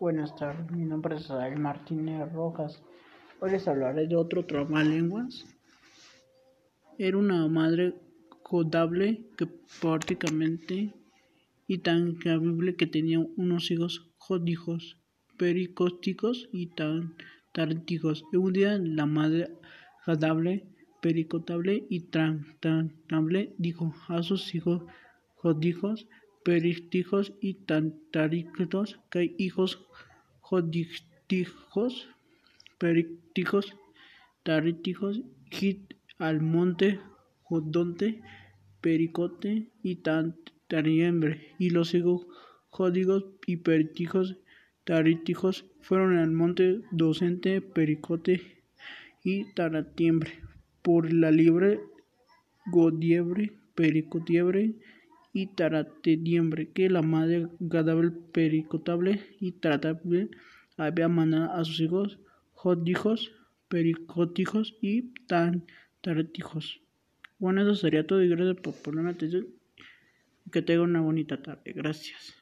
Buenas tardes, mi nombre es Martínez Rojas. Hoy les hablaré de otro lenguas. Era una madre codable que prácticamente y tan increíble que tenía unos hijos jodijos, pericósticos y tan taranticos. Un día la madre jodable, pericotable y trantable dijo a sus hijos jodijos peritijos y tantarictos, que hijos joditijos, peritijos, taritijos, hit al monte, jodonte, pericote y tantariembre, y los hijos jodidos y peritijos, taritijos fueron al monte docente, pericote y taratiembre, por la libre godiebre, pericotiebre, y taratediembre, que la madre gadable pericotable y tratable había mandado a sus hijos jodijos, pericotijos y tan taratijos. Bueno, eso sería todo y gracias por ponerme atención. Que tenga una bonita tarde. Gracias.